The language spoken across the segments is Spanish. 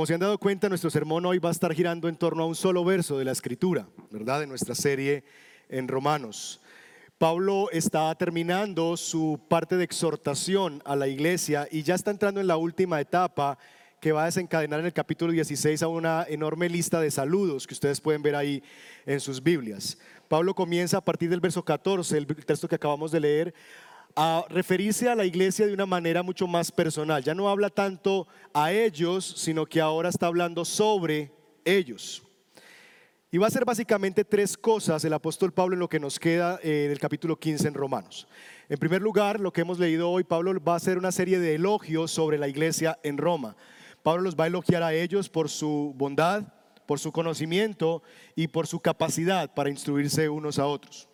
Como se han dado cuenta, nuestro sermón hoy va a estar girando en torno a un solo verso de la escritura, ¿verdad? De nuestra serie en Romanos. Pablo está terminando su parte de exhortación a la iglesia y ya está entrando en la última etapa que va a desencadenar en el capítulo 16 a una enorme lista de saludos que ustedes pueden ver ahí en sus Biblias. Pablo comienza a partir del verso 14, el texto que acabamos de leer, a referirse a la iglesia de una manera mucho más personal. Ya no habla tanto a ellos, sino que ahora está hablando sobre ellos. Y va a ser básicamente tres cosas el apóstol Pablo en lo que nos queda eh, del capítulo 15 en Romanos. En primer lugar, lo que hemos leído hoy, Pablo va a hacer una serie de elogios sobre la iglesia en Roma. Pablo los va a elogiar a ellos por su bondad, por su conocimiento y por su capacidad para instruirse unos a otros.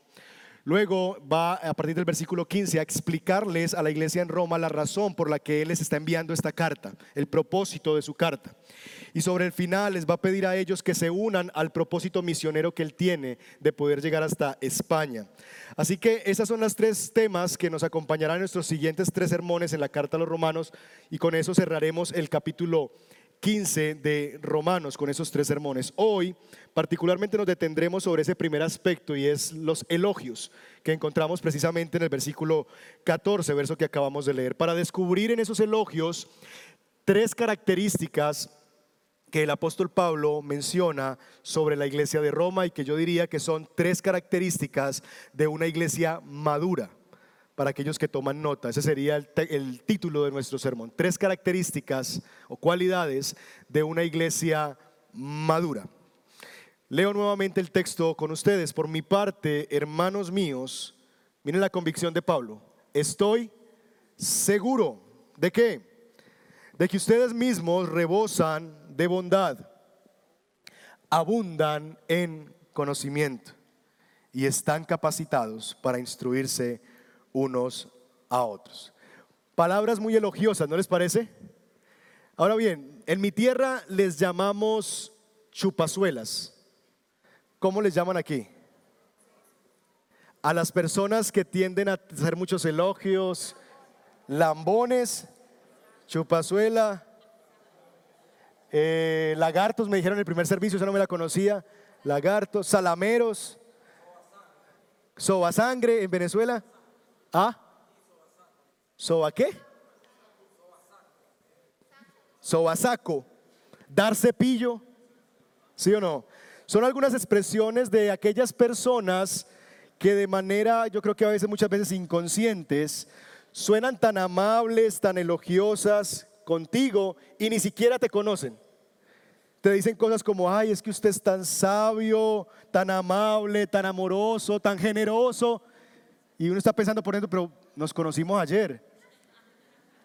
Luego va a partir del versículo 15 a explicarles a la iglesia en Roma la razón por la que Él les está enviando esta carta, el propósito de su carta. Y sobre el final les va a pedir a ellos que se unan al propósito misionero que Él tiene de poder llegar hasta España. Así que esos son los tres temas que nos acompañarán en nuestros siguientes tres sermones en la carta a los romanos y con eso cerraremos el capítulo 15 de Romanos con esos tres sermones. Hoy particularmente nos detendremos sobre ese primer aspecto y es los elogios que encontramos precisamente en el versículo 14, verso que acabamos de leer, para descubrir en esos elogios tres características que el apóstol Pablo menciona sobre la iglesia de Roma y que yo diría que son tres características de una iglesia madura para aquellos que toman nota. Ese sería el, título de nuestro sermón. Tres características o cualidades de una iglesia madura. Leo nuevamente el texto con ustedes. Por mi parte, hermanos míos, miren la convicción de Pablo. Estoy seguro de qué? De que ustedes mismos rebosan de bondad, abundan en conocimiento y están capacitados para instruirse unos a otros. Palabras muy elogiosas, ¿no les parece? Ahora bien, en mi tierra les llamamos chupazuelas. ¿Cómo les llaman aquí? A las personas que tienden a hacer muchos elogios, lambones, chupazuela, eh, lagartos, me dijeron en el primer servicio, esa no me la conocía, lagartos, salameros, soba sangre en Venezuela. ¿Ah? ¿Soba qué? Sobasaco. Dar cepillo. ¿Sí o no? Son algunas expresiones de aquellas personas que de manera, yo creo que a veces, muchas veces inconscientes, suenan tan amables, tan elogiosas contigo y ni siquiera te conocen. Te dicen cosas como, ay, es que usted es tan sabio, tan amable, tan amoroso, tan generoso. Y uno está pensando por dentro, pero nos conocimos ayer,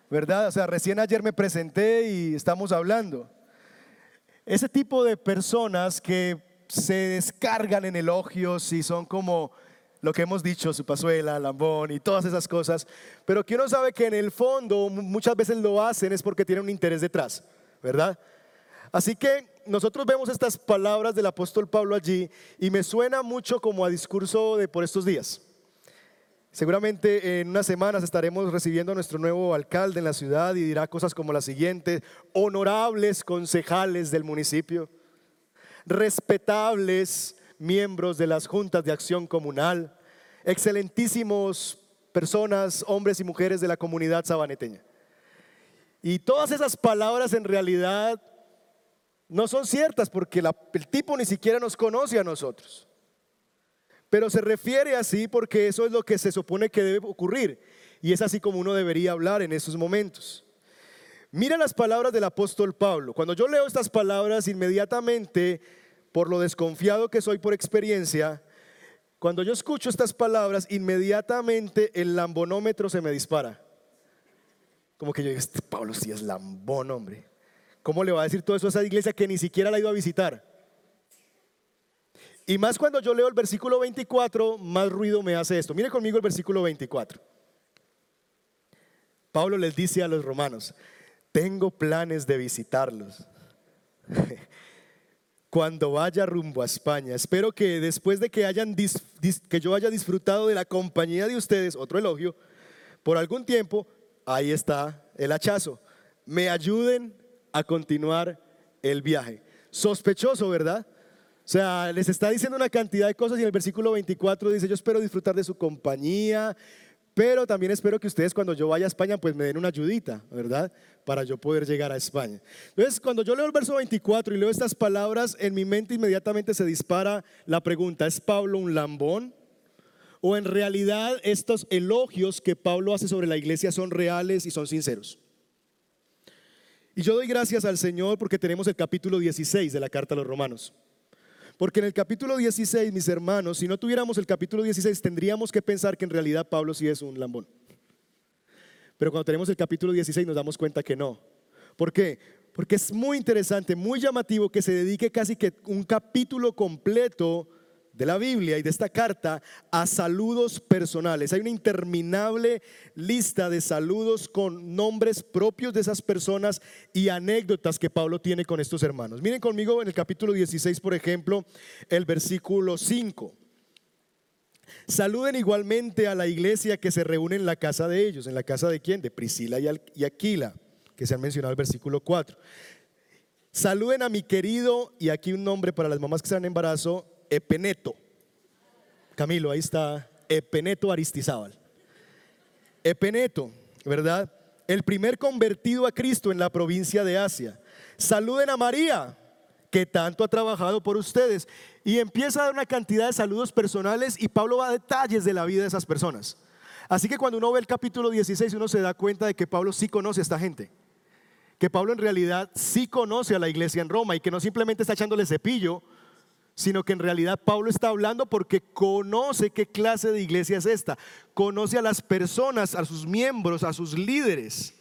¿verdad? O sea, recién ayer me presenté y estamos hablando. Ese tipo de personas que se descargan en elogios y son como lo que hemos dicho, su pazuela, lambón y todas esas cosas, pero que uno sabe que en el fondo muchas veces lo hacen es porque tienen un interés detrás, ¿verdad? Así que nosotros vemos estas palabras del apóstol Pablo allí y me suena mucho como a discurso de por estos días. Seguramente en unas semanas estaremos recibiendo a nuestro nuevo alcalde en la ciudad y dirá cosas como las siguientes, honorables concejales del municipio, respetables miembros de las juntas de acción comunal, excelentísimos personas, hombres y mujeres de la comunidad sabaneteña. Y todas esas palabras en realidad no son ciertas porque el tipo ni siquiera nos conoce a nosotros. Pero se refiere así porque eso es lo que se supone que debe ocurrir. Y es así como uno debería hablar en esos momentos. Mira las palabras del apóstol Pablo. Cuando yo leo estas palabras, inmediatamente, por lo desconfiado que soy por experiencia, cuando yo escucho estas palabras, inmediatamente el lambonómetro se me dispara. Como que yo digo, este Pablo sí es lambón, hombre. ¿Cómo le va a decir todo eso a esa iglesia que ni siquiera la ha ido a visitar? Y más cuando yo leo el versículo 24, más ruido me hace esto. Mire conmigo el versículo 24. Pablo les dice a los romanos, tengo planes de visitarlos. Cuando vaya rumbo a España, espero que después de que, hayan que yo haya disfrutado de la compañía de ustedes, otro elogio, por algún tiempo, ahí está el hachazo, me ayuden a continuar el viaje. Sospechoso, ¿verdad? O sea, les está diciendo una cantidad de cosas y en el versículo 24 dice, yo espero disfrutar de su compañía, pero también espero que ustedes cuando yo vaya a España pues me den una ayudita, ¿verdad? Para yo poder llegar a España. Entonces, cuando yo leo el verso 24 y leo estas palabras, en mi mente inmediatamente se dispara la pregunta, ¿es Pablo un lambón? ¿O en realidad estos elogios que Pablo hace sobre la iglesia son reales y son sinceros? Y yo doy gracias al Señor porque tenemos el capítulo 16 de la carta a los romanos. Porque en el capítulo 16, mis hermanos, si no tuviéramos el capítulo 16, tendríamos que pensar que en realidad Pablo sí es un lambón. Pero cuando tenemos el capítulo 16 nos damos cuenta que no. ¿Por qué? Porque es muy interesante, muy llamativo que se dedique casi que un capítulo completo de la Biblia y de esta carta a saludos personales. Hay una interminable lista de saludos con nombres propios de esas personas y anécdotas que Pablo tiene con estos hermanos. Miren conmigo en el capítulo 16, por ejemplo, el versículo 5. Saluden igualmente a la iglesia que se reúne en la casa de ellos. ¿En la casa de quién? De Priscila y Aquila, que se han mencionado en el versículo 4. Saluden a mi querido, y aquí un nombre para las mamás que están en embarazo, Epeneto. Camilo, ahí está Epeneto Aristizábal. Epeneto, ¿verdad? El primer convertido a Cristo en la provincia de Asia. Saluden a María, que tanto ha trabajado por ustedes. Y empieza a dar una cantidad de saludos personales y Pablo va a detalles de la vida de esas personas. Así que cuando uno ve el capítulo 16, uno se da cuenta de que Pablo sí conoce a esta gente. Que Pablo en realidad sí conoce a la iglesia en Roma y que no simplemente está echándole cepillo sino que en realidad Pablo está hablando porque conoce qué clase de iglesia es esta, conoce a las personas, a sus miembros, a sus líderes.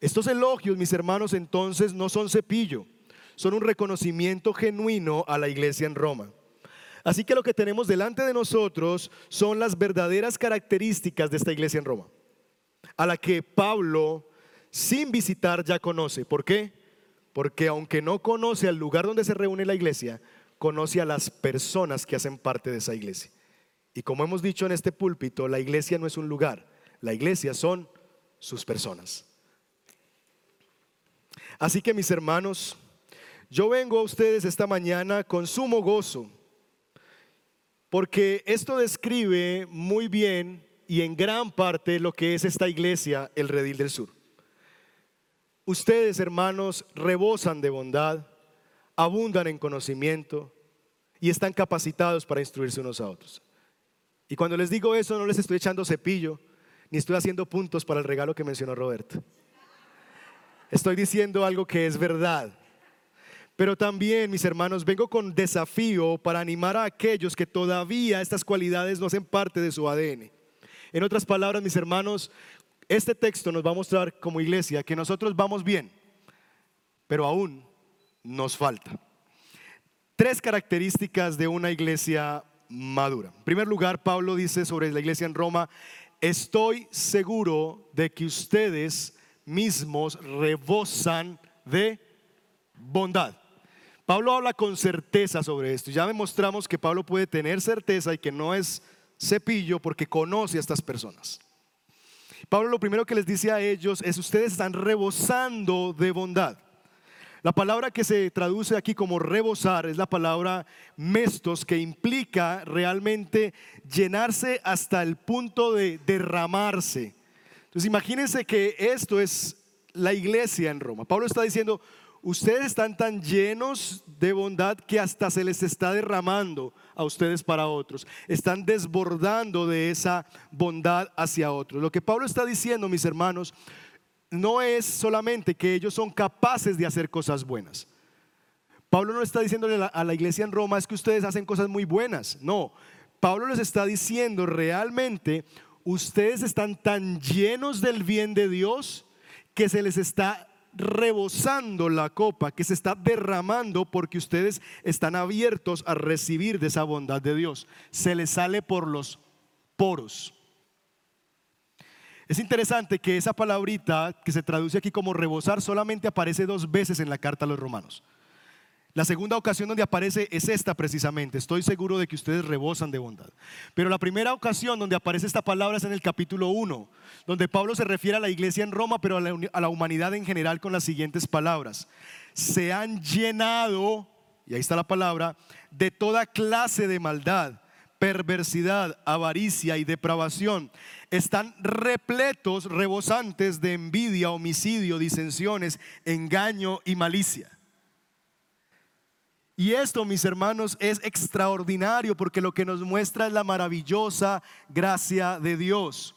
Estos elogios, mis hermanos, entonces no son cepillo, son un reconocimiento genuino a la iglesia en Roma. Así que lo que tenemos delante de nosotros son las verdaderas características de esta iglesia en Roma, a la que Pablo, sin visitar, ya conoce. ¿Por qué? Porque aunque no conoce el lugar donde se reúne la iglesia, conoce a las personas que hacen parte de esa iglesia. Y como hemos dicho en este púlpito, la iglesia no es un lugar, la iglesia son sus personas. Así que mis hermanos, yo vengo a ustedes esta mañana con sumo gozo, porque esto describe muy bien y en gran parte lo que es esta iglesia, el Redil del Sur. Ustedes, hermanos, rebosan de bondad, abundan en conocimiento y están capacitados para instruirse unos a otros. Y cuando les digo eso, no les estoy echando cepillo, ni estoy haciendo puntos para el regalo que mencionó Roberto. Estoy diciendo algo que es verdad. Pero también, mis hermanos, vengo con desafío para animar a aquellos que todavía estas cualidades no hacen parte de su ADN. En otras palabras, mis hermanos, este texto nos va a mostrar como iglesia que nosotros vamos bien, pero aún nos falta. Tres características de una iglesia madura. En primer lugar, Pablo dice sobre la iglesia en Roma, estoy seguro de que ustedes mismos rebosan de bondad. Pablo habla con certeza sobre esto. Ya demostramos que Pablo puede tener certeza y que no es cepillo porque conoce a estas personas. Pablo lo primero que les dice a ellos es, ustedes están rebosando de bondad. La palabra que se traduce aquí como rebosar es la palabra mestos, que implica realmente llenarse hasta el punto de derramarse. Entonces imagínense que esto es la iglesia en Roma. Pablo está diciendo, ustedes están tan llenos de bondad que hasta se les está derramando a ustedes para otros. Están desbordando de esa bondad hacia otros. Lo que Pablo está diciendo, mis hermanos, no es solamente que ellos son capaces de hacer cosas buenas. Pablo no está diciéndole a la iglesia en Roma es que ustedes hacen cosas muy buenas. No, Pablo les está diciendo realmente, ustedes están tan llenos del bien de Dios que se les está rebosando la copa, que se está derramando porque ustedes están abiertos a recibir de esa bondad de Dios. Se les sale por los poros. Es interesante que esa palabrita que se traduce aquí como rebosar solamente aparece dos veces en la carta a los romanos. La segunda ocasión donde aparece es esta precisamente. Estoy seguro de que ustedes rebosan de bondad. Pero la primera ocasión donde aparece esta palabra es en el capítulo 1, donde Pablo se refiere a la iglesia en Roma, pero a la, a la humanidad en general con las siguientes palabras. Se han llenado, y ahí está la palabra, de toda clase de maldad perversidad, avaricia y depravación. Están repletos, rebosantes de envidia, homicidio, disensiones, engaño y malicia. Y esto, mis hermanos, es extraordinario porque lo que nos muestra es la maravillosa gracia de Dios,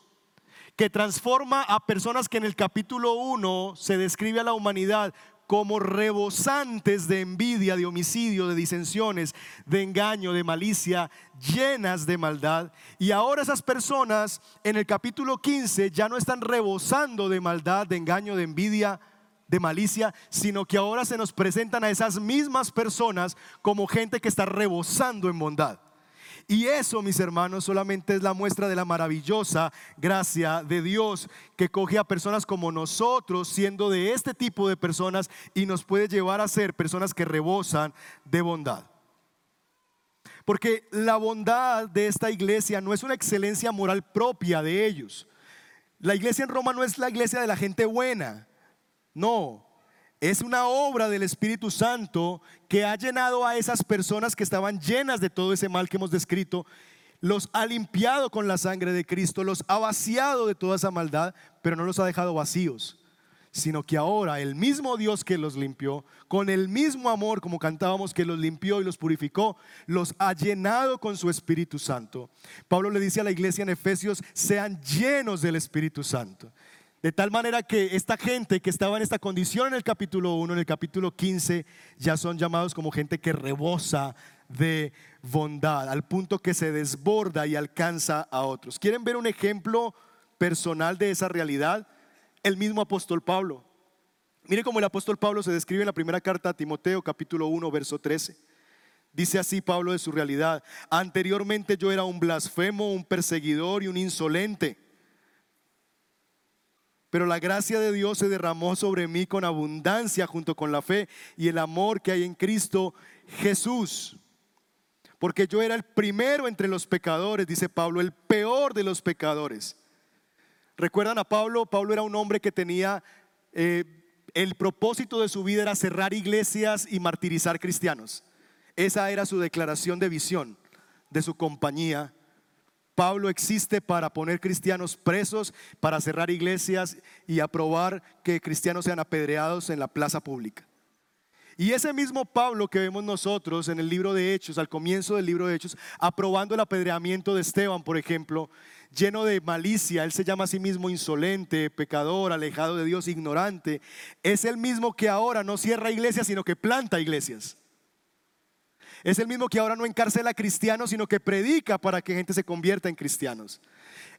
que transforma a personas que en el capítulo 1 se describe a la humanidad como rebosantes de envidia, de homicidio, de disensiones, de engaño, de malicia, llenas de maldad. Y ahora esas personas en el capítulo 15 ya no están rebosando de maldad, de engaño, de envidia, de malicia, sino que ahora se nos presentan a esas mismas personas como gente que está rebosando en bondad. Y eso, mis hermanos, solamente es la muestra de la maravillosa gracia de Dios que coge a personas como nosotros, siendo de este tipo de personas, y nos puede llevar a ser personas que rebosan de bondad. Porque la bondad de esta iglesia no es una excelencia moral propia de ellos. La iglesia en Roma no es la iglesia de la gente buena. No, es una obra del Espíritu Santo que ha llenado a esas personas que estaban llenas de todo ese mal que hemos descrito, los ha limpiado con la sangre de Cristo, los ha vaciado de toda esa maldad, pero no los ha dejado vacíos, sino que ahora el mismo Dios que los limpió, con el mismo amor como cantábamos que los limpió y los purificó, los ha llenado con su Espíritu Santo. Pablo le dice a la iglesia en Efesios, sean llenos del Espíritu Santo. De tal manera que esta gente que estaba en esta condición en el capítulo 1, en el capítulo 15, ya son llamados como gente que rebosa de bondad, al punto que se desborda y alcanza a otros. ¿Quieren ver un ejemplo personal de esa realidad? El mismo apóstol Pablo. Mire cómo el apóstol Pablo se describe en la primera carta a Timoteo, capítulo 1, verso 13. Dice así Pablo de su realidad. Anteriormente yo era un blasfemo, un perseguidor y un insolente pero la gracia de Dios se derramó sobre mí con abundancia junto con la fe y el amor que hay en Cristo Jesús. Porque yo era el primero entre los pecadores, dice Pablo, el peor de los pecadores. ¿Recuerdan a Pablo? Pablo era un hombre que tenía, eh, el propósito de su vida era cerrar iglesias y martirizar cristianos. Esa era su declaración de visión de su compañía Pablo existe para poner cristianos presos, para cerrar iglesias y aprobar que cristianos sean apedreados en la plaza pública. Y ese mismo Pablo que vemos nosotros en el libro de Hechos, al comienzo del libro de Hechos, aprobando el apedreamiento de Esteban, por ejemplo, lleno de malicia, él se llama a sí mismo insolente, pecador, alejado de Dios, ignorante, es el mismo que ahora no cierra iglesias, sino que planta iglesias. Es el mismo que ahora no encarcela a cristianos, sino que predica para que gente se convierta en cristianos.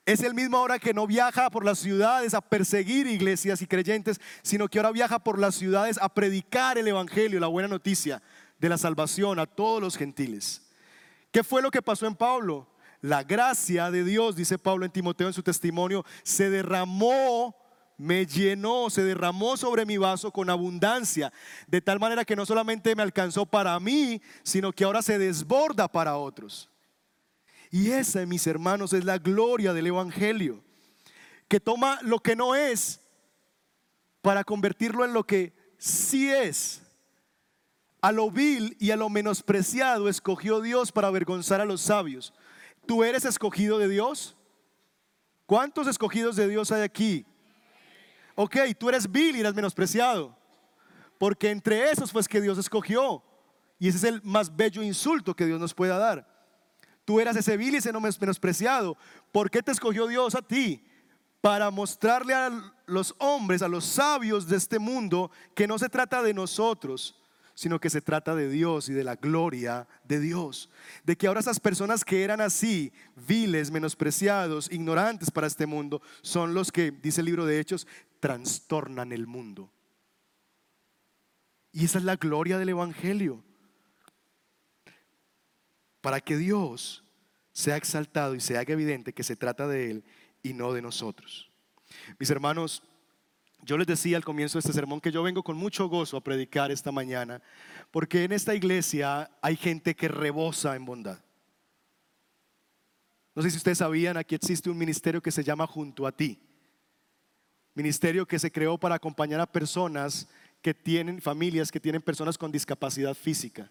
Es el mismo ahora que no viaja por las ciudades a perseguir iglesias y creyentes, sino que ahora viaja por las ciudades a predicar el Evangelio, la buena noticia de la salvación a todos los gentiles. ¿Qué fue lo que pasó en Pablo? La gracia de Dios, dice Pablo en Timoteo en su testimonio, se derramó me llenó, se derramó sobre mi vaso con abundancia, de tal manera que no solamente me alcanzó para mí, sino que ahora se desborda para otros. Y esa, mis hermanos, es la gloria del Evangelio, que toma lo que no es para convertirlo en lo que sí es. A lo vil y a lo menospreciado escogió Dios para avergonzar a los sabios. ¿Tú eres escogido de Dios? ¿Cuántos escogidos de Dios hay aquí? Ok, tú eres vil y eres menospreciado. Porque entre esos fue que Dios escogió. Y ese es el más bello insulto que Dios nos pueda dar. Tú eras ese vil y ese no menospreciado. ¿Por qué te escogió Dios a ti? Para mostrarle a los hombres, a los sabios de este mundo, que no se trata de nosotros, sino que se trata de Dios y de la gloria de Dios. De que ahora esas personas que eran así, viles, menospreciados, ignorantes para este mundo, son los que, dice el libro de Hechos, trastornan el mundo. Y esa es la gloria del Evangelio. Para que Dios sea exaltado y se haga evidente que se trata de Él y no de nosotros. Mis hermanos, Yo les decía al comienzo de este sermón que yo vengo con mucho gozo a predicar esta mañana, porque en esta iglesia hay gente que rebosa en bondad. No sé si ustedes sabían, aquí existe un ministerio que se llama Junto a ti. Ministerio que se creó para acompañar a personas que tienen familias, que tienen personas con discapacidad física.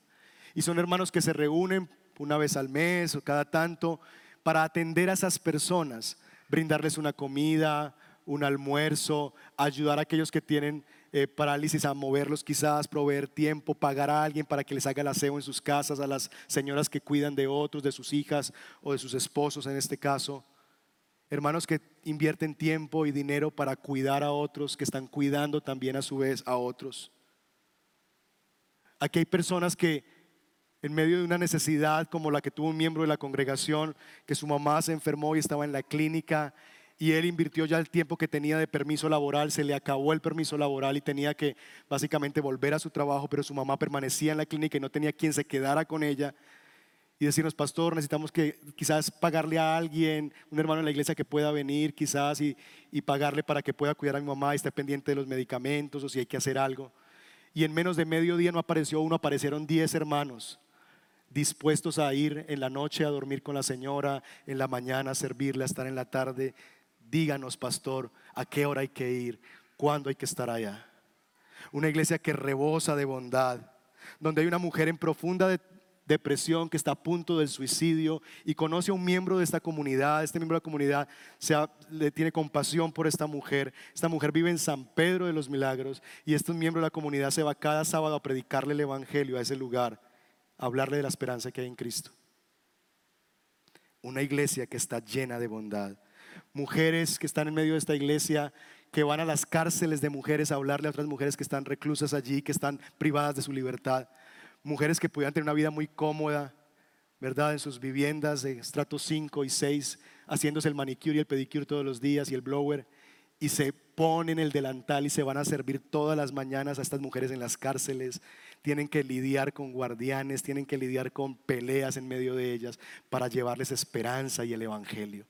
Y son hermanos que se reúnen una vez al mes o cada tanto para atender a esas personas, brindarles una comida, un almuerzo, ayudar a aquellos que tienen eh, parálisis a moverlos quizás, proveer tiempo, pagar a alguien para que les haga el aseo en sus casas, a las señoras que cuidan de otros, de sus hijas o de sus esposos en este caso. Hermanos que invierten tiempo y dinero para cuidar a otros, que están cuidando también a su vez a otros. Aquí hay personas que en medio de una necesidad como la que tuvo un miembro de la congregación, que su mamá se enfermó y estaba en la clínica y él invirtió ya el tiempo que tenía de permiso laboral, se le acabó el permiso laboral y tenía que básicamente volver a su trabajo, pero su mamá permanecía en la clínica y no tenía quien se quedara con ella. Y decirnos, pastor, necesitamos que quizás pagarle a alguien, un hermano en la iglesia que pueda venir quizás y, y pagarle para que pueda cuidar a mi mamá y esté pendiente de los medicamentos o si hay que hacer algo. Y en menos de medio día no apareció uno, aparecieron diez hermanos dispuestos a ir en la noche a dormir con la señora, en la mañana a servirle, a estar en la tarde díganos, pastor, a qué hora hay que ir, cuándo hay que estar allá. Una iglesia que rebosa de bondad, donde hay una mujer en profunda depresión que está a punto del suicidio y conoce a un miembro de esta comunidad, este miembro de la comunidad le tiene compasión por esta mujer. Esta mujer vive en San Pedro de los Milagros y este miembro de la comunidad se va cada sábado a predicarle el Evangelio a ese lugar, a hablarle de la esperanza que hay en Cristo. Una iglesia que está llena de bondad mujeres que están en medio de esta iglesia, que van a las cárceles de mujeres a hablarle a otras mujeres que están reclusas allí, que están privadas de su libertad. Mujeres que pudieran tener una vida muy cómoda, ¿verdad? En sus viviendas de estrato 5 y 6, haciéndose el manicure y el pedicure todos los días y el blower, y se ponen el delantal y se van a servir todas las mañanas a estas mujeres en las cárceles. Tienen que lidiar con guardianes, tienen que lidiar con peleas en medio de ellas para llevarles esperanza y el Evangelio.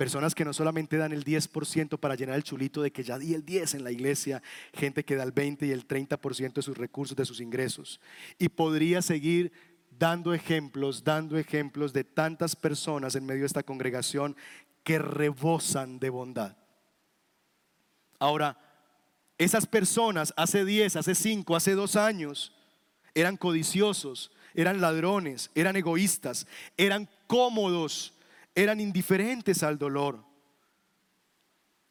Personas que no solamente dan el 10% para llenar el chulito de que ya di el 10 en la iglesia, gente que da el 20 y el 30% de sus recursos, de sus ingresos. Y podría seguir dando ejemplos, dando ejemplos de tantas personas en medio de esta congregación que rebosan de bondad. Ahora, esas personas hace 10, hace 5, hace 2 años eran codiciosos, eran ladrones, eran egoístas, eran cómodos eran indiferentes al dolor.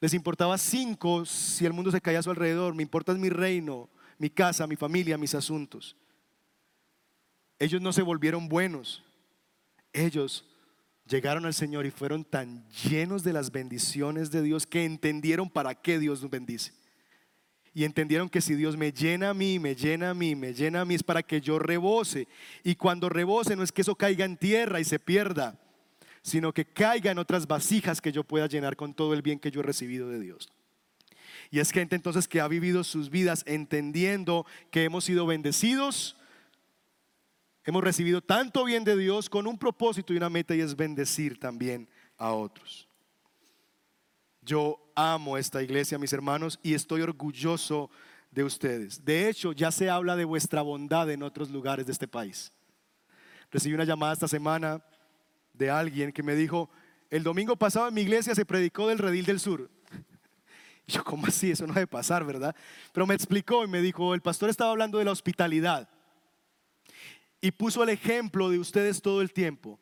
Les importaba cinco si el mundo se caía a su alrededor. Me importa mi reino, mi casa, mi familia, mis asuntos. Ellos no se volvieron buenos. Ellos llegaron al Señor y fueron tan llenos de las bendiciones de Dios que entendieron para qué Dios nos bendice. Y entendieron que si Dios me llena a mí, me llena a mí, me llena a mí, es para que yo rebose. Y cuando rebose no es que eso caiga en tierra y se pierda sino que caiga en otras vasijas que yo pueda llenar con todo el bien que yo he recibido de Dios. Y es gente entonces que ha vivido sus vidas entendiendo que hemos sido bendecidos, hemos recibido tanto bien de Dios con un propósito y una meta y es bendecir también a otros. Yo amo esta iglesia, mis hermanos, y estoy orgulloso de ustedes. De hecho, ya se habla de vuestra bondad en otros lugares de este país. Recibí una llamada esta semana de alguien que me dijo, el domingo pasado en mi iglesia se predicó del redil del sur. Yo, ¿cómo así? Eso no debe pasar, ¿verdad? Pero me explicó y me dijo, el pastor estaba hablando de la hospitalidad. Y puso el ejemplo de ustedes todo el tiempo,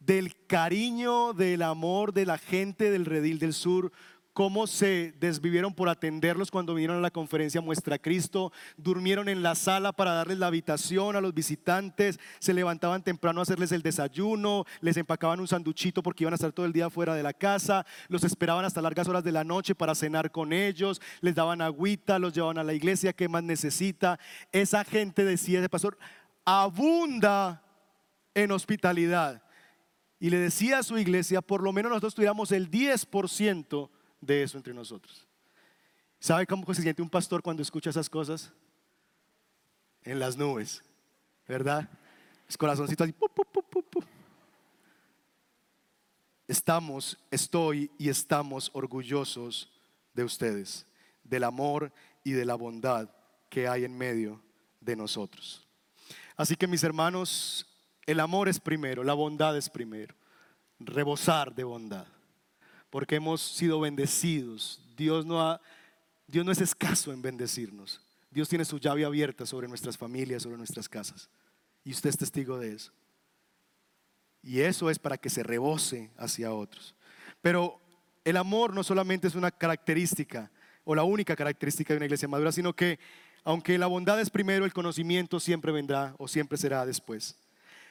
del cariño, del amor de la gente del redil del sur cómo se desvivieron por atenderlos cuando vinieron a la conferencia Muestra Cristo, durmieron en la sala para darles la habitación a los visitantes, se levantaban temprano a hacerles el desayuno, les empacaban un sanduchito porque iban a estar todo el día fuera de la casa, los esperaban hasta largas horas de la noche para cenar con ellos, les daban agüita, los llevaban a la iglesia, ¿qué más necesita? Esa gente decía, ese pastor, abunda en hospitalidad. Y le decía a su iglesia, por lo menos nosotros tuviéramos el 10% de eso entre nosotros. ¿Sabe cómo se siente un pastor cuando escucha esas cosas? En las nubes, ¿verdad? Es corazoncito así. Estamos, estoy y estamos orgullosos de ustedes, del amor y de la bondad que hay en medio de nosotros. Así que mis hermanos, el amor es primero, la bondad es primero, rebosar de bondad, porque hemos sido bendecidos. Dios no, ha, Dios no es escaso en bendecirnos. Dios tiene su llave abierta sobre nuestras familias, sobre nuestras casas. Y usted es testigo de eso. Y eso es para que se rebose hacia otros. Pero el amor no solamente es una característica o la única característica de una iglesia madura, sino que aunque la bondad es primero, el conocimiento siempre vendrá o siempre será después.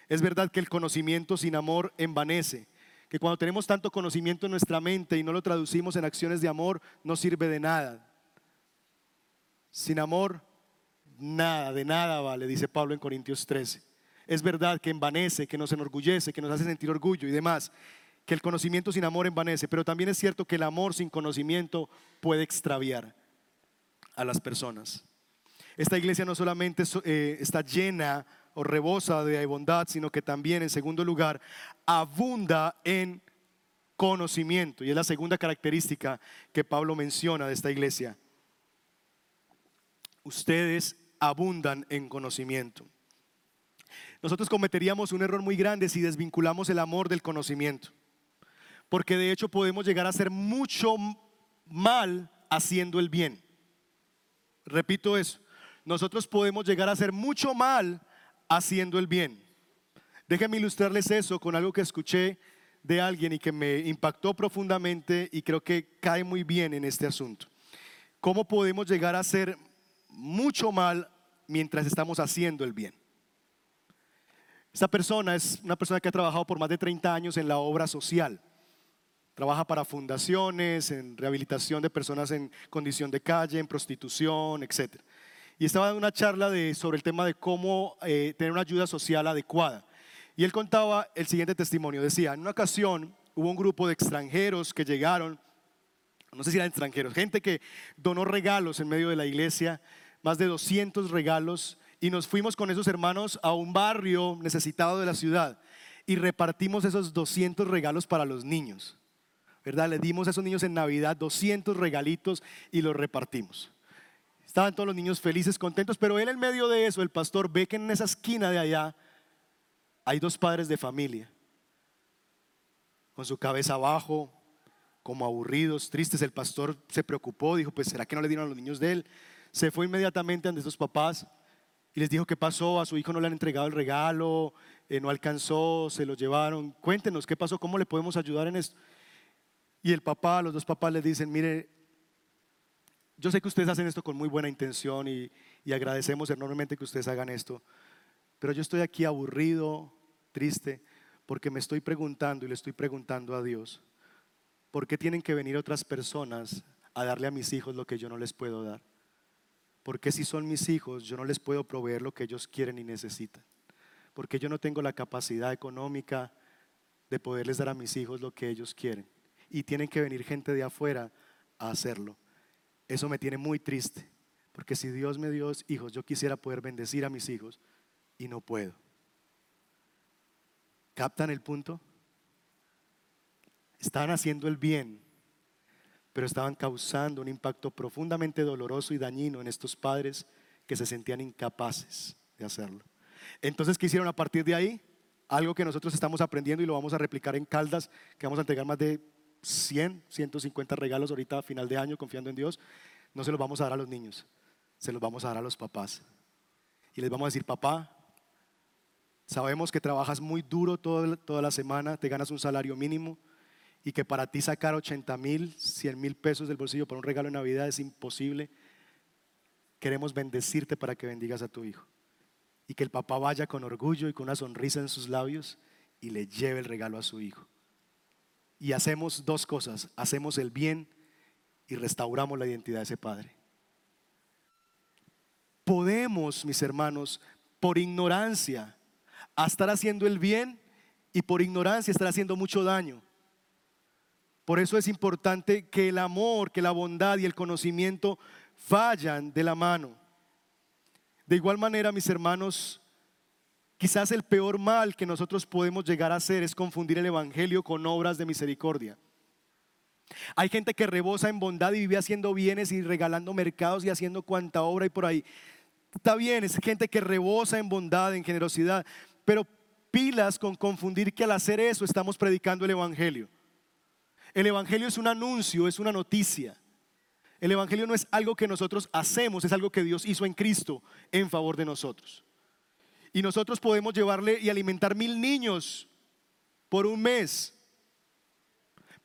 Es verdad que el conocimiento sin amor envanece, que cuando tenemos tanto conocimiento en nuestra mente y no lo traducimos en acciones de amor, no sirve de nada. Sin amor, nada, de nada vale, dice Pablo en Corintios 13. Es verdad que envanece, que nos enorgullece, que nos hace sentir orgullo y demás, que el conocimiento sin amor envanece, pero también es cierto que el amor sin conocimiento puede extraviar a las personas. Esta iglesia no solamente eh, está llena o rebosa de bondad, sino que también, en segundo lugar, abunda en conocimiento. Y es la segunda característica que Pablo menciona de esta iglesia. Ustedes abundan en conocimiento. Nosotros cometeríamos un error muy grande si desvinculamos el amor del conocimiento, porque de hecho podemos llegar a hacer mucho mal haciendo el bien. Repito eso, nosotros podemos llegar a hacer mucho mal haciendo el bien. Déjenme ilustrarles eso con algo que escuché de alguien y que me impactó profundamente y creo que cae muy bien en este asunto. ¿Cómo podemos llegar a hacer mucho mal mientras estamos haciendo el bien? Esta persona es una persona que ha trabajado por más de 30 años en la obra social. Trabaja para fundaciones, en rehabilitación de personas en condición de calle, en prostitución, etc y estaba dando una charla sobre el tema de cómo eh, tener una ayuda social adecuada. Y él contaba el siguiente testimonio. Decía, en una ocasión hubo un grupo de extranjeros que llegaron, no sé si eran extranjeros, gente que donó regalos en medio de la iglesia, más de 200 regalos, y nos fuimos con esos hermanos a un barrio necesitado de la ciudad y repartimos esos 200 regalos para los niños. ¿Verdad? Le dimos a esos niños en Navidad 200 regalitos y los repartimos. Estaban todos los niños felices, contentos, pero él en medio de eso, el pastor ve que en esa esquina de allá hay dos padres de familia, con su cabeza abajo, como aburridos, tristes. El pastor se preocupó, dijo, pues ¿será que no le dieron a los niños de él? Se fue inmediatamente ante estos papás y les dijo qué pasó, a su hijo no le han entregado el regalo, eh, no alcanzó, se lo llevaron. Cuéntenos qué pasó, cómo le podemos ayudar en esto. Y el papá, los dos papás le dicen, mire, yo sé que ustedes hacen esto con muy buena intención y, agradecemos enormemente que ustedes hagan esto, pero yo estoy aquí aburrido, triste, porque me estoy preguntando y le estoy preguntando a Dios, ¿por qué tienen que venir otras personas a darle a mis hijos lo que yo no les puedo dar? ¿Por qué si son mis hijos yo no les puedo proveer lo que ellos quieren y necesitan? Porque yo no tengo la capacidad económica de poderles dar a mis hijos lo que ellos quieren. Y tienen que venir gente de afuera a hacerlo. Eso me tiene muy triste, porque si Dios me dio hijos, yo quisiera poder bendecir a mis hijos y no puedo. ¿Captan el punto? Estaban haciendo el bien, pero estaban causando un impacto profundamente doloroso y dañino en estos padres que se sentían incapaces de hacerlo. Entonces, ¿qué hicieron a partir de ahí? Algo que nosotros estamos aprendiendo y lo vamos a replicar en Caldas, que vamos a entregar más de 100, 150 regalos ahorita a final de año confiando en Dios, no se los vamos a dar a los niños, se los vamos a dar a los papás. Y les vamos a decir, papá, sabemos que trabajas muy duro toda la semana, te ganas un salario mínimo y que para ti sacar 80 mil, 100 mil pesos del bolsillo para un regalo de Navidad es imposible. Queremos bendecirte para que bendigas a tu hijo. Y que el papá vaya con orgullo y con una sonrisa en sus labios y le lleve el regalo a su hijo y hacemos dos cosas. Hacemos el bien y restauramos la identidad de ese Padre. Podemos, mis hermanos, por ignorancia, estar haciendo el bien y por ignorancia estar haciendo mucho daño. Por eso es importante que el amor, que la bondad y el conocimiento vayan de la mano. De igual manera, mis hermanos, Quizás el peor mal que nosotros podemos llegar a hacer es confundir el Evangelio con obras de misericordia. Hay gente que rebosa en bondad y vive haciendo bienes y regalando mercados y haciendo cuanta obra y por ahí. Está bien, es gente que rebosa en bondad, en generosidad, pero pilas con confundir que al hacer eso estamos predicando el Evangelio. El Evangelio es un anuncio, es una noticia. El Evangelio no es algo que nosotros hacemos, es algo que Dios hizo en Cristo en favor de nosotros. Y nosotros podemos llevarle y alimentar mil niños por un mes.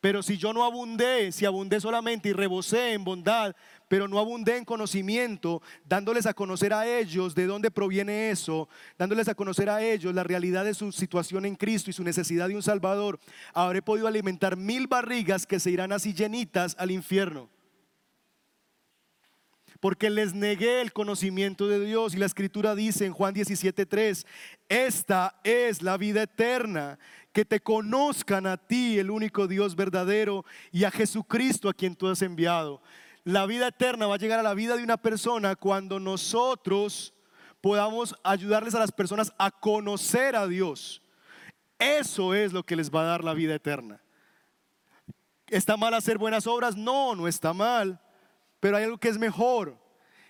Pero si yo no abundé, si abundé solamente y rebosé en bondad, pero no abundé en conocimiento, dándoles a conocer a ellos de dónde proviene eso, dándoles a conocer a ellos la realidad de su situación en Cristo y su necesidad de un Salvador, habré podido alimentar mil barrigas que se irán así llenitas al infierno porque les negué el conocimiento de Dios. Y la escritura dice en Juan 17:3, esta es la vida eterna, que te conozcan a ti, el único Dios verdadero, y a Jesucristo a quien tú has enviado. La vida eterna va a llegar a la vida de una persona cuando nosotros podamos ayudarles a las personas a conocer a Dios. Eso es lo que les va a dar la vida eterna. ¿Está mal hacer buenas obras? No, no está mal. Pero hay algo que es mejor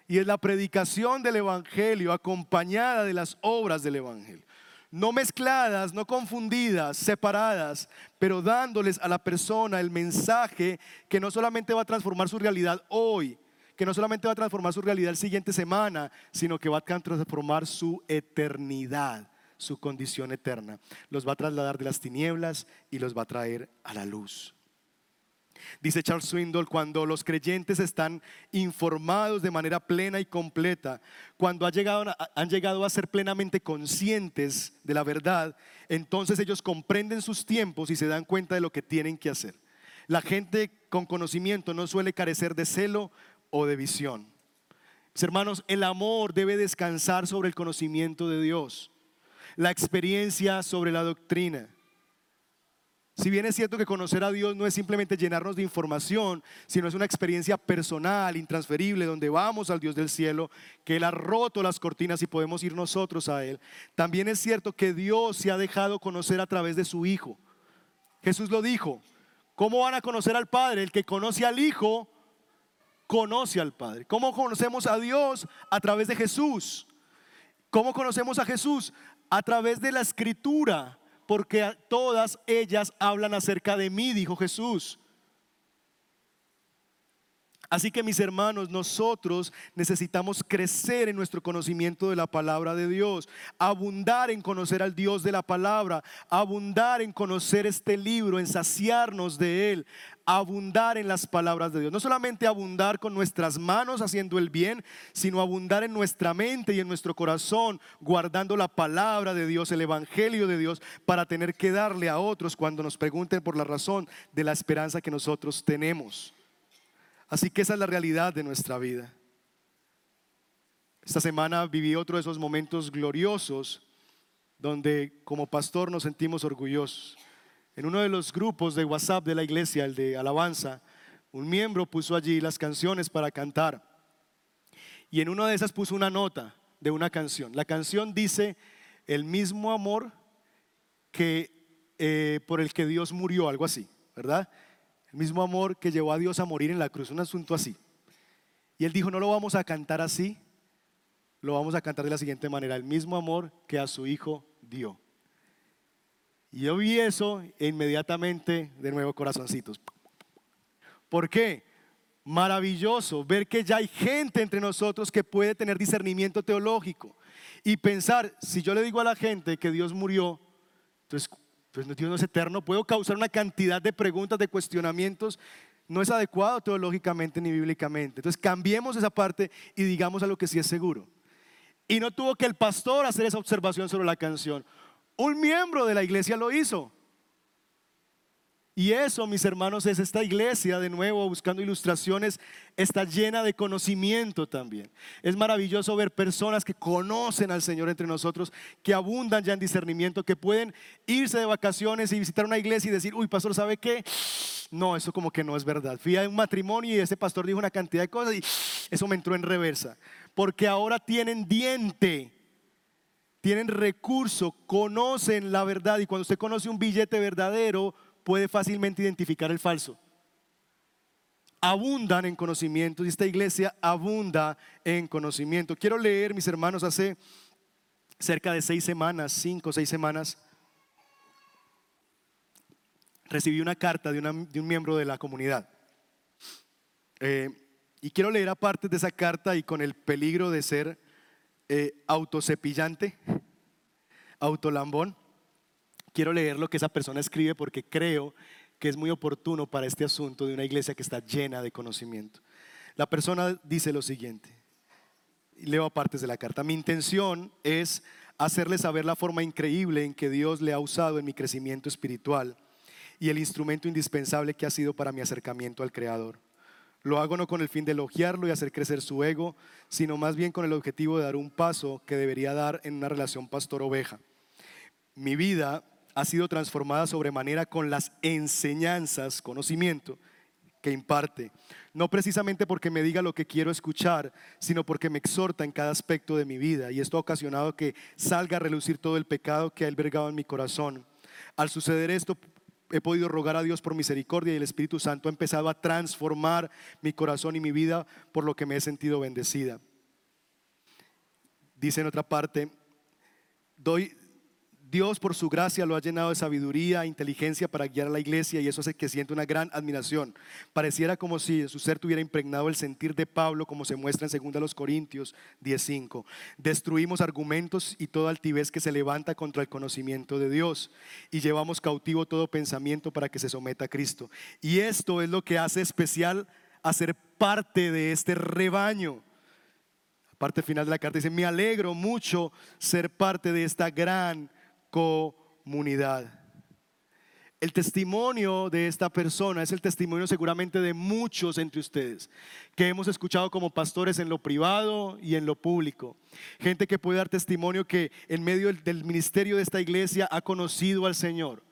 y es la predicación del Evangelio acompañada de las obras del Evangelio. No mezcladas, no confundidas, separadas, pero dándoles a la persona el mensaje que no solamente va a transformar su realidad hoy, que no solamente va a transformar su realidad la siguiente semana, sino que va a transformar su eternidad, su condición eterna. Los va a trasladar de las tinieblas y los va a traer a la luz. Dice Charles Swindoll, cuando los creyentes están informados de manera plena y completa, cuando han llegado, a ser plenamente conscientes de la verdad, entonces ellos comprenden sus tiempos y se dan cuenta de lo que tienen que hacer. La gente con conocimiento no suele carecer de celo o de visión. Hermanos, el amor debe descansar sobre el conocimiento de Dios, la experiencia sobre la doctrina. Si bien es cierto que conocer a Dios no es simplemente llenarnos de información, sino es una experiencia personal, intransferible, donde vamos al Dios del cielo, que Él ha roto las cortinas y podemos ir nosotros a Él. También es cierto que Dios se ha dejado conocer a través de su Hijo. Jesús lo dijo. ¿Cómo van a conocer al Padre? El que conoce al Hijo, conoce al Padre. ¿Cómo conocemos a Dios? A través de Jesús. ¿Cómo conocemos a Jesús? A través de la escritura porque todas ellas hablan acerca de mí, dijo Jesús. Así que mis hermanos, nosotros necesitamos crecer en nuestro conocimiento de la palabra de Dios, abundar en conocer al Dios de la palabra, abundar en conocer este libro, en saciarnos de él, abundar en las palabras de Dios. No solamente abundar con nuestras manos haciendo el bien, sino abundar en nuestra mente y en nuestro corazón, guardando la palabra de Dios, el Evangelio de Dios, para tener que darle a otros cuando nos pregunten por la razón de la esperanza que nosotros tenemos. Así que esa es la realidad de nuestra vida. Esta semana viví otro de esos momentos gloriosos donde como pastor nos sentimos orgullosos. En uno de los grupos de WhatsApp de la iglesia, el de alabanza, un miembro puso allí las canciones para cantar. Y en una de esas puso una nota de una canción. La canción dice, el mismo amor que eh, por el que Dios murió, algo así, ¿verdad? El mismo amor que llevó a Dios a morir en la cruz, un asunto así. Y él dijo, no lo vamos a cantar así, lo vamos a cantar de la siguiente manera, el mismo amor que a su hijo dio. Y yo vi eso e inmediatamente, de nuevo, corazoncitos. ¿Por qué? Maravilloso ver que ya hay gente entre nosotros que puede tener discernimiento teológico y pensar, si yo le digo a la gente que Dios murió, entonces pues Dios no es eterno, puedo causar una cantidad de preguntas, de cuestionamientos. No es adecuado teológicamente ni bíblicamente. Entonces cambiemos esa parte y digamos a lo que sí es seguro. Y no tuvo que el pastor hacer esa observación sobre la canción. Un miembro de la iglesia lo hizo. Y eso, mis hermanos, es esta iglesia, de nuevo, buscando ilustraciones, está llena de conocimiento también. Es maravilloso ver personas que conocen al Señor entre nosotros, que abundan ya en discernimiento, que pueden irse de vacaciones y visitar una iglesia y decir, uy, pastor, ¿sabe qué? No, eso como que no es verdad. Fui a un matrimonio y ese pastor dijo una cantidad de cosas y eso me entró en reversa. Porque ahora tienen diente tienen recurso, conocen la verdad y cuando usted conoce un billete verdadero, puede fácilmente identificar el falso. abundan en conocimiento y esta iglesia abunda en conocimiento. Quiero leer, mis hermanos, hace cerca de seis semanas, cinco o seis semanas, recibí una carta de, un miembro de la comunidad. Eh, y quiero leer aparte de esa carta y con el peligro de ser eh, autocepillante, autolambón, quiero leer lo que esa persona escribe porque creo que es muy oportuno para este asunto de una iglesia que está llena de conocimiento. La persona dice lo siguiente, leo partes de la carta, mi intención es hacerle saber la forma increíble en que Dios le ha usado en mi crecimiento espiritual y el instrumento indispensable que ha sido para mi acercamiento al Creador. Lo hago no con el fin de elogiarlo y hacer crecer su ego, sino más bien con el objetivo de dar un paso que debería dar en una relación pastor-oveja. Mi vida ha sido transformada sobremanera con las enseñanzas, conocimiento que imparte. No precisamente porque me diga lo que quiero escuchar, sino porque me exhorta en cada aspecto de mi vida. Y esto ha ocasionado que salga a relucir todo el pecado que ha albergado en mi corazón. Al suceder esto, he podido rogar a Dios por misericordia y el Espíritu Santo ha empezado a transformar mi corazón y mi vida por lo que me he sentido bendecida. Dice en otra parte, doy Dios por su gracia lo ha llenado de sabiduría e inteligencia para guiar a la iglesia y eso hace que siente una gran admiración. Pareciera como si en su ser tuviera impregnado el sentir de Pablo como se muestra en 2 Corintios 10:5. Destruimos argumentos y toda altivez que se levanta contra el conocimiento de Dios y llevamos cautivo todo pensamiento para que se someta a Cristo. Y esto es lo que hace especial a ser parte de este rebaño parte final de la carta dice, me alegro mucho ser parte de esta gran comunidad. El testimonio de esta persona es el testimonio seguramente de muchos entre ustedes que hemos escuchado como pastores en lo privado y en lo público. Gente que puede dar testimonio que en medio del ministerio de esta iglesia ha conocido al Señor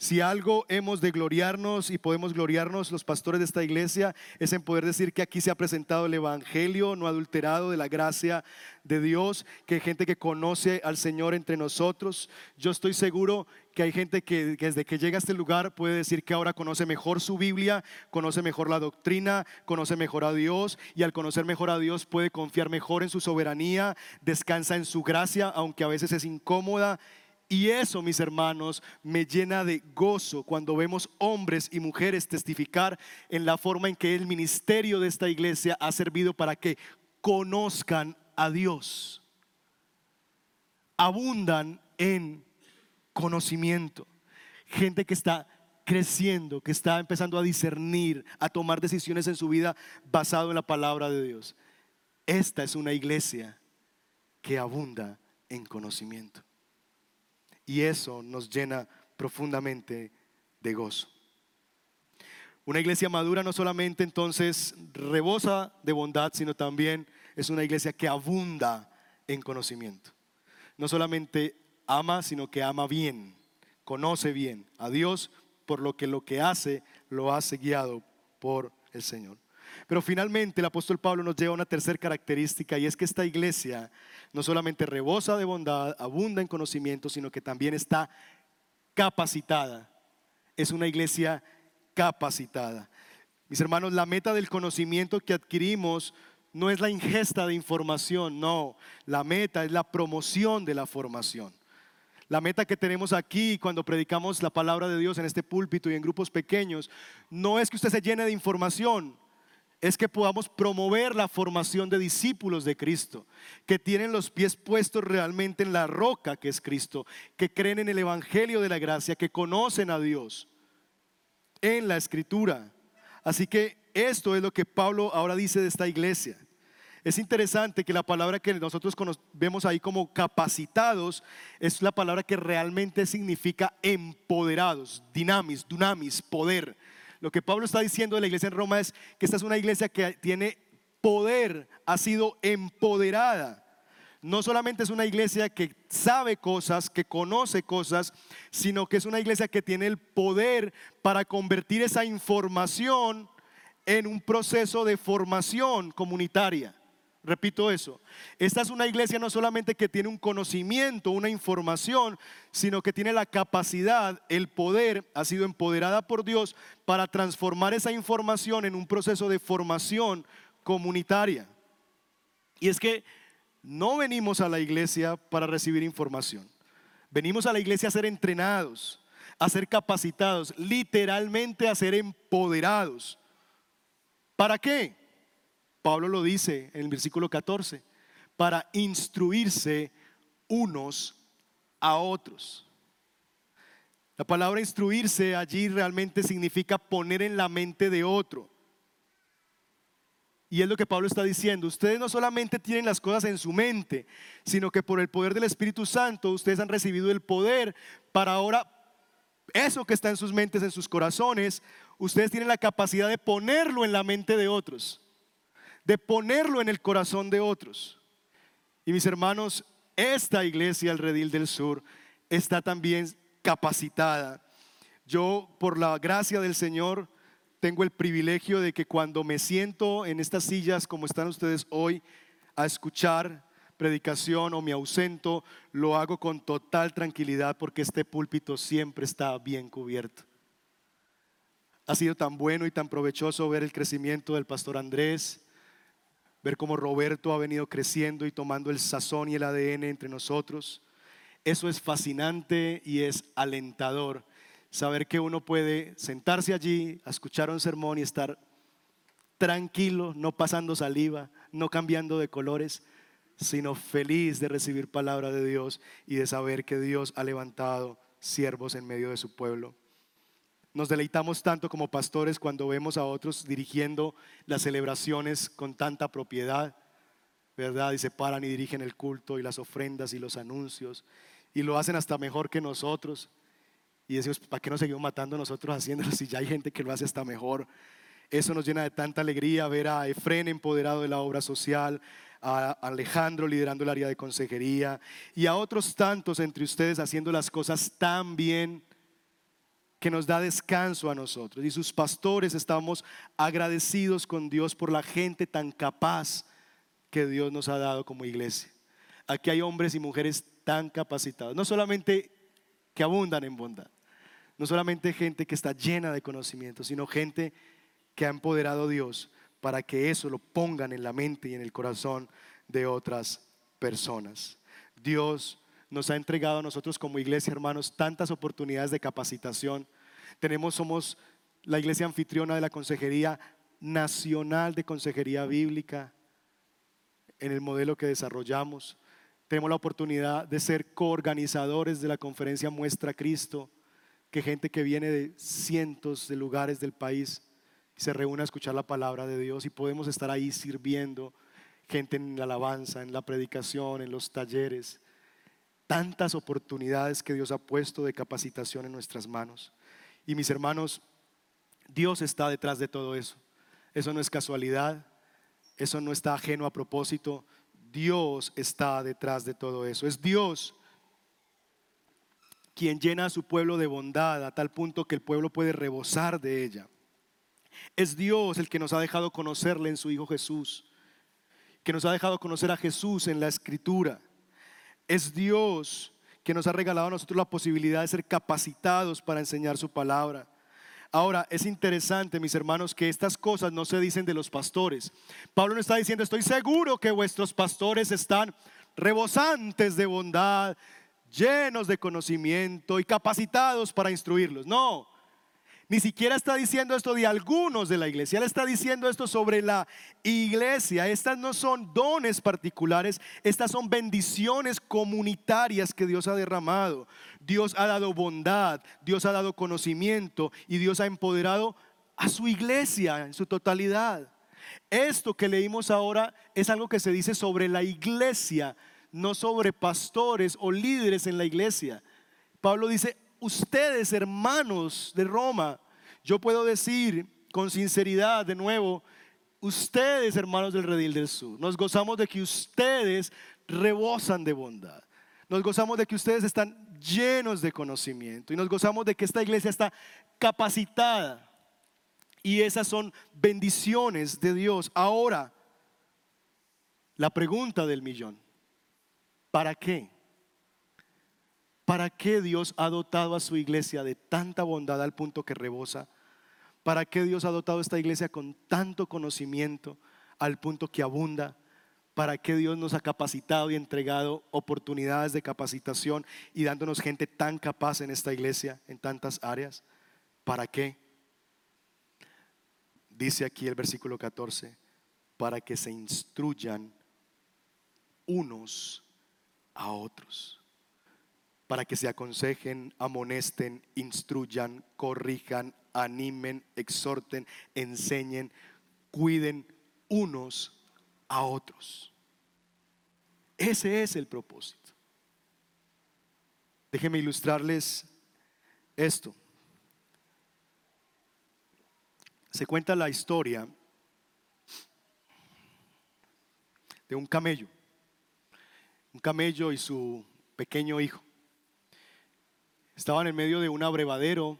si algo hemos de gloriarnos y podemos gloriarnos los pastores de esta iglesia es en poder decir que aquí se ha presentado el Evangelio no adulterado de la gracia de Dios, que hay gente que conoce al Señor entre nosotros. Yo estoy seguro que hay gente que, desde que llega a este lugar puede decir que ahora conoce mejor su Biblia, conoce mejor la doctrina, conoce mejor a Dios y al conocer mejor a Dios puede confiar mejor en su soberanía, descansa en su gracia, aunque a veces es incómoda y eso, mis hermanos, me llena de gozo cuando vemos hombres y mujeres testificar en la forma en que el ministerio de esta iglesia ha servido para que conozcan a Dios. Abundan en conocimiento. Gente que está creciendo, que está empezando a discernir, a tomar decisiones en su vida basado en la palabra de Dios. Esta es una iglesia que abunda en conocimiento y eso nos llena profundamente de gozo. Una iglesia madura no solamente entonces rebosa de bondad, sino también es una iglesia que abunda en conocimiento. No solamente ama, sino que ama bien, conoce bien a Dios, por lo que lo que hace lo hace guiado por el Señor. Pero finalmente el apóstol Pablo nos lleva a una tercera característica y es que esta iglesia no solamente rebosa de bondad, abunda en conocimiento, sino que también está capacitada. Es una iglesia capacitada. Mis hermanos, la meta del conocimiento que adquirimos no es la ingesta de información, no, la meta es la promoción de la formación. La meta que tenemos aquí cuando predicamos la palabra de Dios en este púlpito y en grupos pequeños, no es que usted se llene de información, es que podamos promover la formación de discípulos de Cristo, que tienen los pies puestos realmente en la roca que es Cristo, que creen en el Evangelio de la Gracia, que conocen a Dios en la Escritura. Así que esto es lo que Pablo ahora dice de esta iglesia. Es interesante que la palabra que nosotros vemos ahí como capacitados es la palabra que realmente significa empoderados, dinamis, dunamis, poder. Lo que Pablo está diciendo de la iglesia en Roma es que esta es una iglesia que tiene poder, ha sido empoderada. No solamente es una iglesia que sabe cosas, que conoce cosas, sino que es una iglesia que tiene el poder para convertir esa información en un proceso de formación comunitaria. Repito eso. Esta es una iglesia no solamente que tiene un conocimiento, una información, sino que tiene la capacidad, el poder, ha sido empoderada por Dios para transformar esa información en un proceso de formación comunitaria. Y es que no venimos a la iglesia para recibir información. Venimos a la iglesia a ser entrenados, a ser capacitados, literalmente a ser empoderados. ¿Para qué? Pablo lo dice en el versículo 14, para instruirse unos a otros. La palabra instruirse allí realmente significa poner en la mente de otro. Y es lo que Pablo está diciendo. Ustedes no solamente tienen las cosas en su mente, sino que por el poder del Espíritu Santo ustedes han recibido el poder para ahora eso que está en sus mentes, en sus corazones, ustedes tienen la capacidad de ponerlo en la mente de otros de ponerlo en el corazón de otros. Y mis hermanos, esta iglesia, el Redil del Sur, está también capacitada. Yo, por la gracia del Señor, tengo el privilegio de que cuando me siento en estas sillas como están ustedes hoy a escuchar predicación o me ausento, lo hago con total tranquilidad porque este púlpito siempre está bien cubierto. Ha sido tan bueno y tan provechoso ver el crecimiento del pastor Andrés, ver cómo Roberto ha venido creciendo y tomando el sazón y el ADN entre nosotros. Eso es fascinante y es alentador. Saber que uno puede sentarse allí escuchar un sermón y estar tranquilo, no pasando saliva, no cambiando de colores, sino feliz de recibir palabra de Dios y de saber que Dios ha levantado siervos en medio de su pueblo. Nos deleitamos tanto como pastores cuando vemos a otros dirigiendo las celebraciones con tanta propiedad, ¿verdad? Y se paran y dirigen el culto y las ofrendas y los anuncios y lo hacen hasta mejor que nosotros. Y decimos, ¿para qué nos seguimos matando nosotros haciéndolo si ya hay gente que lo hace hasta mejor? Eso nos llena de tanta alegría ver a Efren empoderado de la obra social, a Alejandro liderando el área de consejería y a otros tantos entre ustedes haciendo las cosas tan bien que nos da descanso a nosotros. Y sus pastores estamos agradecidos con Dios por la gente tan capaz que Dios nos ha dado como iglesia. Aquí hay hombres y mujeres tan capacitados, no solamente que abundan en bondad, no solamente gente que está llena de conocimiento, sino gente que ha empoderado a Dios para que eso lo pongan en la mente y en el corazón de otras personas. Dios nos ha entregado a nosotros como iglesia, hermanos, tantas oportunidades de capacitación. Tenemos, somos la iglesia anfitriona de la Consejería Nacional de Consejería Bíblica en el modelo que desarrollamos. Tenemos la oportunidad de ser coorganizadores de la conferencia Muestra Cristo, que gente que viene de cientos de lugares del país se reúne a escuchar la palabra de Dios y podemos estar ahí sirviendo gente en la alabanza, en la predicación, en los talleres tantas oportunidades que Dios ha puesto de capacitación en nuestras manos. Y mis hermanos, Dios está detrás de todo eso. Eso no es casualidad, eso no está ajeno a propósito. Dios está detrás de todo eso. Es Dios quien llena a su pueblo de bondad a tal punto que el pueblo puede rebosar de ella. Es Dios el que nos ha dejado conocerle en su Hijo Jesús, que nos ha dejado conocer a Jesús en la Escritura. Es Dios que nos ha regalado a nosotros la posibilidad de ser capacitados para enseñar su palabra. Ahora, es interesante, mis hermanos, que estas cosas no se dicen de los pastores. Pablo no está diciendo, estoy seguro que vuestros pastores están rebosantes de bondad, llenos de conocimiento y capacitados para instruirlos. No, ni siquiera está diciendo esto de algunos de la iglesia, él está diciendo esto sobre la iglesia. Estas no son dones particulares, estas son bendiciones comunitarias que Dios ha derramado. Dios ha dado bondad, Dios ha dado conocimiento y Dios ha empoderado a su iglesia en su totalidad. Esto que leímos ahora es algo que se dice sobre la iglesia, no sobre pastores o líderes en la iglesia. Pablo dice, ustedes, hermanos de Roma, yo puedo decir con sinceridad de nuevo, ustedes, hermanos del Redil del Sur, nos gozamos de que ustedes rebosan de bondad. Nos gozamos de que ustedes están llenos de conocimiento y nos gozamos de que esta iglesia está capacitada. Y esas son bendiciones de Dios. Ahora, la pregunta del millón. ¿Para qué? ¿Para qué Dios ha dotado a su iglesia de tanta bondad al punto que rebosa? ¿Para qué Dios ha dotado a esta iglesia con tanto conocimiento al punto que abunda? ¿Para qué Dios nos ha capacitado y entregado oportunidades de capacitación y dándonos gente tan capaz en esta iglesia, en tantas áreas? ¿Para qué? Dice aquí el versículo 14, para que se instruyan unos a otros para que se aconsejen, amonesten, instruyan, corrijan, animen, exhorten, enseñen, cuiden unos a otros. Ese es el propósito. Déjenme ilustrarles esto. Se cuenta la historia de un camello, un camello y su pequeño hijo. Estaban en medio de un abrevadero,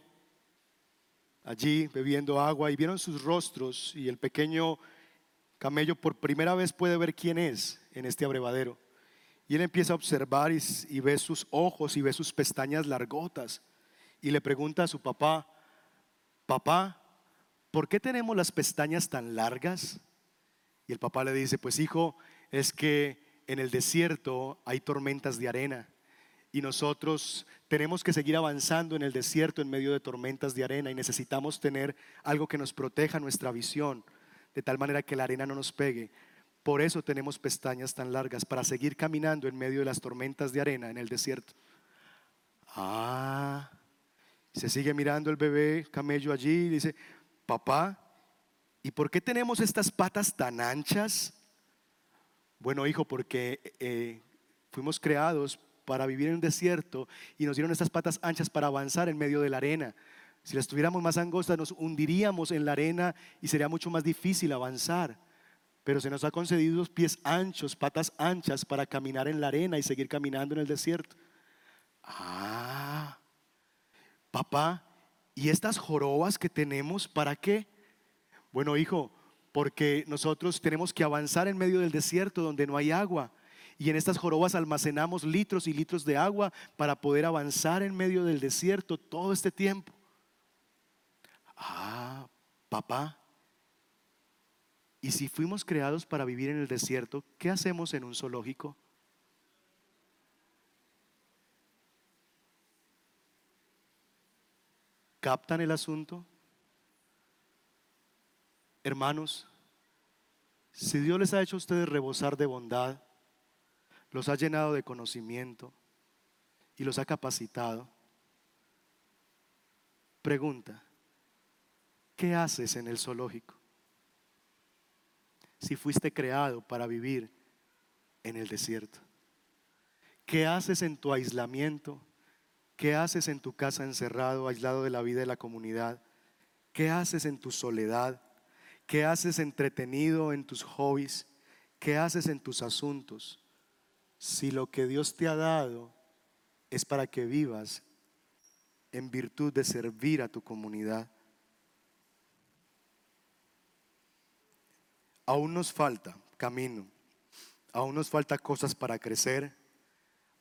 allí bebiendo agua, y vieron sus rostros y el pequeño camello por primera vez puede ver quién es en este abrevadero. Y él empieza a observar y, ve sus ojos y ve sus pestañas largotas. Y le pregunta a su papá, papá, ¿por qué tenemos las pestañas tan largas? Y el papá le dice, pues hijo, es que en el desierto hay tormentas de arena y nosotros tenemos que seguir avanzando en el desierto en medio de tormentas de arena y necesitamos tener algo que nos proteja nuestra visión, de tal manera que la arena no nos pegue. Por eso tenemos pestañas tan largas, para seguir caminando en medio de las tormentas de arena en el desierto. Ah, se sigue mirando el bebé camello allí y dice, papá, ¿y por qué tenemos estas patas tan anchas? Bueno, hijo, porque eh, fuimos creados para vivir en un desierto y nos dieron estas patas anchas para avanzar en medio de la arena. Si las tuviéramos más angostas nos hundiríamos en la arena y sería mucho más difícil avanzar. Pero se nos ha concedido pies anchos, patas anchas para caminar en la arena y seguir caminando en el desierto. Ah, papá, ¿y estas jorobas que tenemos para qué? Bueno, hijo, porque nosotros tenemos que avanzar en medio del desierto donde no hay agua y en estas jorobas almacenamos litros y litros de agua para poder avanzar en medio del desierto todo este tiempo. Ah, papá, ¿y si fuimos creados para vivir en el desierto, qué hacemos en un zoológico? ¿Captan el asunto? Hermanos, si Dios les ha hecho a ustedes rebosar de bondad, los ha llenado de conocimiento y los ha capacitado. Pregunta, ¿qué haces en el zoológico? Si fuiste creado para vivir en el desierto. ¿Qué haces en tu aislamiento? ¿Qué haces en tu casa encerrado, aislado de la vida de la comunidad? ¿Qué haces en tu soledad? ¿Qué haces entretenido en tus hobbies? ¿Qué haces en tus asuntos? Si lo que Dios te ha dado es para que vivas en virtud de servir a tu comunidad. Aún nos falta camino, aún nos falta cosas para crecer,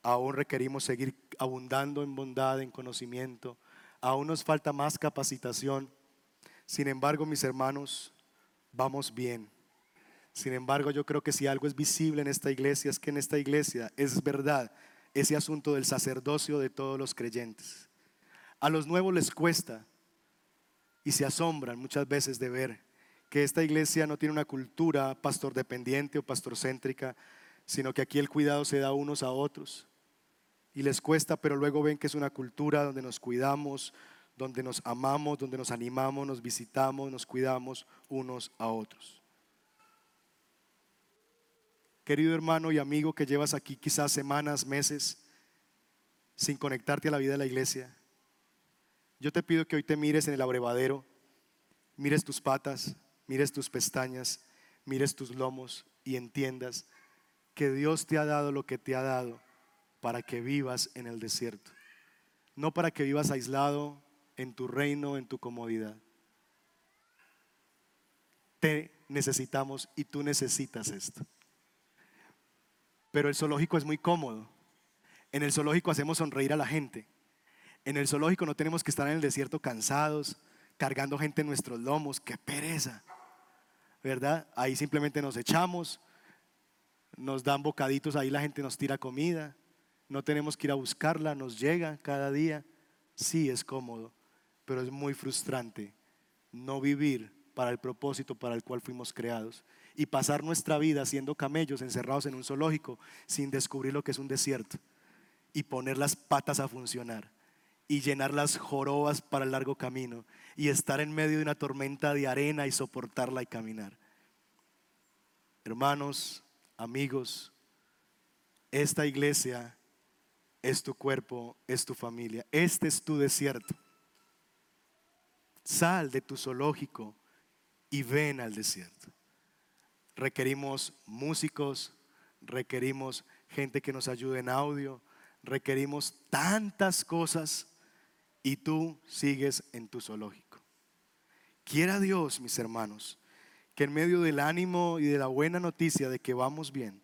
aún requerimos seguir abundando en bondad, en conocimiento, aún nos falta más capacitación. Sin embargo, mis hermanos, vamos bien. Sin embargo, yo creo que si algo es visible en esta iglesia es que en esta iglesia es verdad ese asunto del sacerdocio de todos los creyentes. A los nuevos les cuesta y se asombran muchas veces de ver que esta iglesia no tiene una cultura pastor dependiente o pastor céntrica, sino que aquí el cuidado se da unos a otros. Y les cuesta, pero luego ven que es una cultura donde nos cuidamos, donde nos amamos, donde nos animamos, nos visitamos, nos cuidamos unos a otros querido hermano y amigo que llevas aquí quizás semanas, meses, sin conectarte a la vida de la iglesia, yo te pido que hoy te mires en el abrevadero, mires tus patas, mires tus pestañas, mires tus lomos y entiendas que Dios te ha dado lo que te ha dado para que vivas en el desierto, no para que vivas aislado en tu reino, en tu comodidad. Te necesitamos y tú necesitas esto. Pero el zoológico es muy cómodo. En el zoológico hacemos sonreír a la gente. En el zoológico no tenemos que estar en el desierto cansados, cargando gente en nuestros lomos. ¡Qué pereza! ¿Verdad? Ahí simplemente nos echamos, nos dan bocaditos, ahí la gente nos tira comida. No tenemos que ir a buscarla, nos llega cada día. Sí, es cómodo, pero es muy frustrante no vivir para el propósito para el cual fuimos creados y pasar nuestra vida siendo camellos encerrados en un zoológico sin descubrir lo que es un desierto y poner las patas a funcionar y llenar las jorobas para el largo camino y estar en medio de una tormenta de arena y soportarla y caminar. Hermanos, amigos, esta iglesia es tu cuerpo, es tu familia, este es tu desierto. Sal de tu zoológico y ven al desierto. Requerimos músicos, requerimos gente que nos ayude en audio, requerimos tantas cosas y tú sigues en tu zoológico. Quiera Dios, mis hermanos, que en medio del ánimo y de la buena noticia de que vamos bien,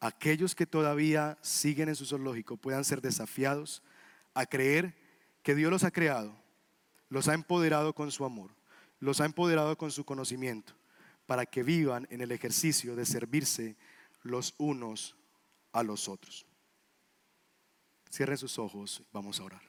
aquellos que todavía siguen en su zoológico puedan ser desafiados a creer que Dios los ha creado, los ha empoderado con su amor, los ha empoderado con su conocimiento, para que vivan en el ejercicio de servirse los unos a los otros. Cierren sus ojos, vamos a orar.